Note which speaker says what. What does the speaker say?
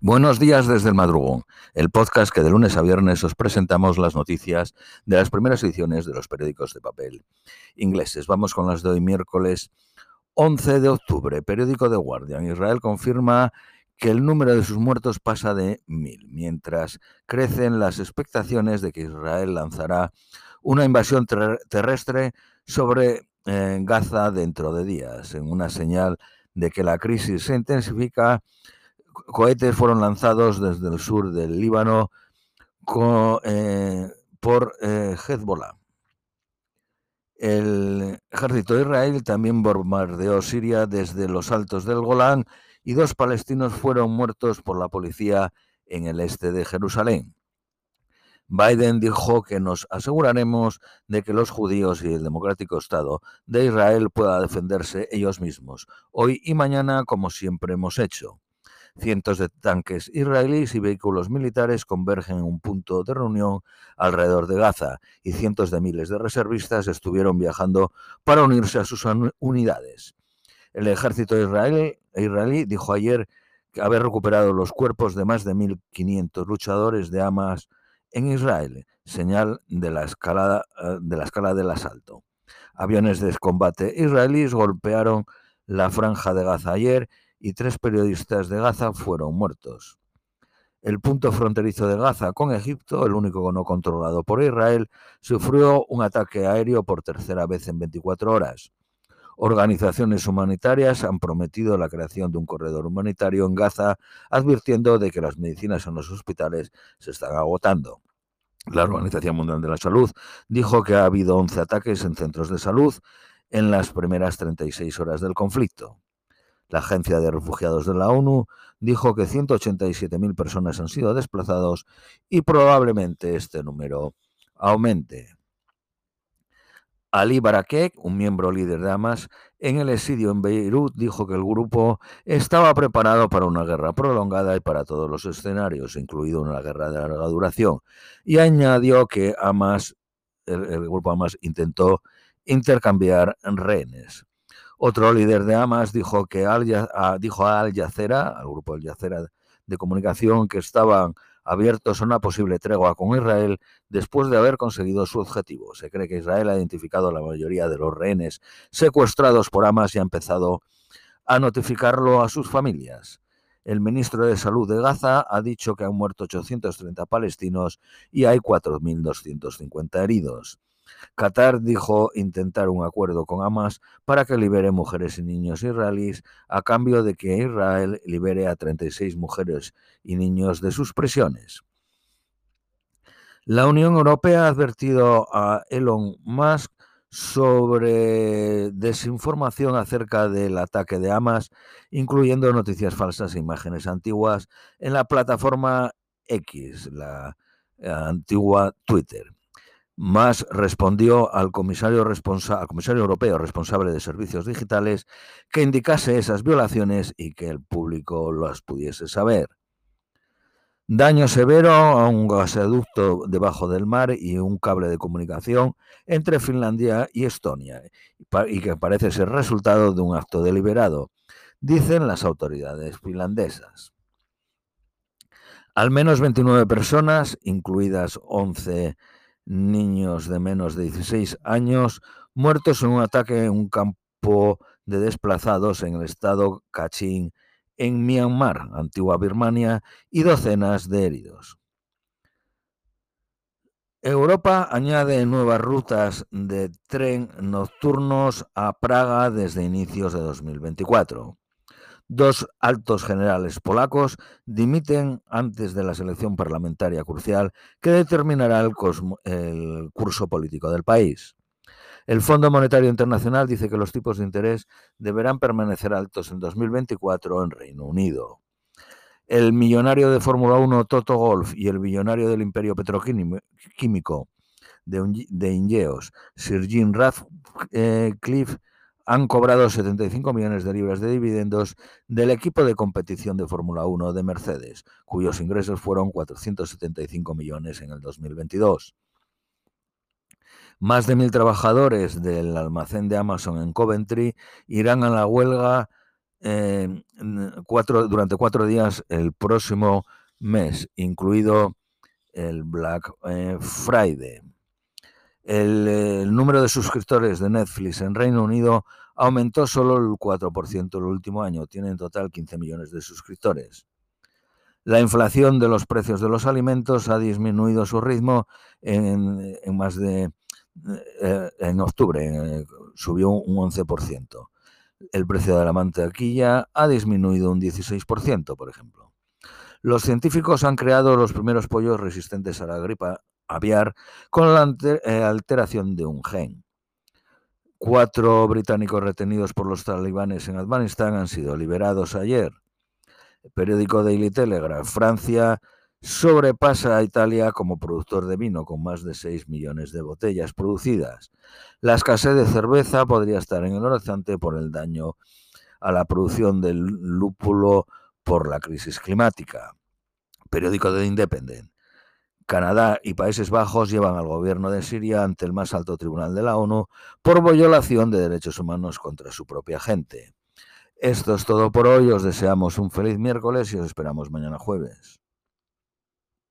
Speaker 1: Buenos días desde el madrugón, el podcast que de lunes a viernes os presentamos las noticias de las primeras ediciones de los periódicos de papel ingleses. Vamos con las de hoy miércoles 11 de octubre. Periódico de Guardian. Israel confirma que el número de sus muertos pasa de mil, mientras crecen las expectaciones de que Israel lanzará una invasión terrestre sobre eh, Gaza dentro de días, en una señal de que la crisis se intensifica cohetes fueron lanzados desde el sur del Líbano eh, por eh, Hezbollah. El ejército de Israel también bombardeó Siria desde los altos del Golán y dos palestinos fueron muertos por la policía en el este de Jerusalén. Biden dijo que nos aseguraremos de que los judíos y el democrático Estado de Israel puedan defenderse ellos mismos, hoy y mañana como siempre hemos hecho. Cientos de tanques israelíes y vehículos militares convergen en un punto de reunión alrededor de Gaza y cientos de miles de reservistas estuvieron viajando para unirse a sus unidades. El ejército israelí, dijo ayer que haber recuperado los cuerpos de más de 1.500 luchadores de Hamas en Israel, señal de la, escalada, eh, de la escala del asalto. Aviones de combate israelíes golpearon la franja de Gaza ayer y tres periodistas de Gaza fueron muertos. El punto fronterizo de Gaza con Egipto, el único no controlado por Israel, sufrió un ataque aéreo por tercera vez en 24 horas. Organizaciones humanitarias han prometido la creación de un corredor humanitario en Gaza, advirtiendo de que las medicinas en los hospitales se están agotando. La Organización Mundial de la Salud dijo que ha habido 11 ataques en centros de salud en las primeras 36 horas del conflicto. La Agencia de Refugiados de la ONU dijo que 187.000 personas han sido desplazados y probablemente este número aumente. Ali Barakek, un miembro líder de Hamas, en el exilio en Beirut dijo que el grupo estaba preparado para una guerra prolongada y para todos los escenarios, incluido una guerra de larga duración, y añadió que Hamas, el, el grupo Hamas intentó intercambiar rehenes. Otro líder de Hamas dijo, que al, dijo a Al Jazeera, al grupo Al Jazeera de comunicación, que estaban abiertos a una posible tregua con Israel después de haber conseguido su objetivo. Se cree que Israel ha identificado a la mayoría de los rehenes secuestrados por Hamas y ha empezado a notificarlo a sus familias. El ministro de Salud de Gaza ha dicho que han muerto 830 palestinos y hay 4.250 heridos. Qatar dijo intentar un acuerdo con Hamas para que libere mujeres y niños israelíes a cambio de que Israel libere a 36 mujeres y niños de sus prisiones. La Unión Europea ha advertido a Elon Musk sobre desinformación acerca del ataque de Hamas, incluyendo noticias falsas e imágenes antiguas en la plataforma X, la antigua Twitter. Más respondió al comisario, al comisario europeo responsable de servicios digitales que indicase esas violaciones y que el público las pudiese saber. Daño severo a un gasoducto debajo del mar y un cable de comunicación entre Finlandia y Estonia, y que parece ser resultado de un acto deliberado, dicen las autoridades finlandesas. Al menos 29 personas, incluidas 11 niños de menos de 16 años muertos en un ataque en un campo de desplazados en el estado Kachin, en Myanmar, antigua Birmania, y docenas de heridos. Europa añade nuevas rutas de tren nocturnos a Praga desde inicios de 2024. Dos altos generales polacos dimiten antes de la selección parlamentaria crucial que determinará el, curso político del país. El Fondo Monetario Internacional dice que los tipos de interés deberán permanecer altos en 2024 en Reino Unido. El millonario de Fórmula 1 Toto Golf y el millonario del imperio petroquímico de, de Ingeos, Sir Jim Radcliffe, han cobrado 75 millones de libras de dividendos del equipo de competición de Fórmula 1 de Mercedes, cuyos ingresos fueron 475 millones en el 2022. Más de mil trabajadores del almacén de Amazon en Coventry irán a la huelga eh, durante cuatro días el próximo mes, incluido el Black eh, Friday. El, número de suscriptores de Netflix en Reino Unido aumentó solo el 4% el último año. Tiene en total 15 millones de suscriptores. La inflación de los precios de los alimentos ha disminuido su ritmo en, más de... Eh, en octubre eh, subió un 11%. El precio de la mantequilla ha disminuido un 16%, por ejemplo. Los científicos han creado los primeros pollos resistentes a la gripa aviar con la eh, alteración de un gen. Cuatro británicos retenidos por los talibanes en Afganistán han sido liberados ayer. El periódico Daily Telegraph. Francia sobrepasa a Italia como productor de vino con más de 6 millones de botellas producidas. La escasez de cerveza podría estar en el horizonte por el daño a la producción del lúpulo por la crisis climática. Periódico de Independent. Canadá y Países Bajos llevan al gobierno de Siria ante el más alto tribunal de la ONU por violación de derechos humanos contra su propia gente. Esto es todo por hoy, os deseamos un feliz miércoles y os esperamos mañana jueves.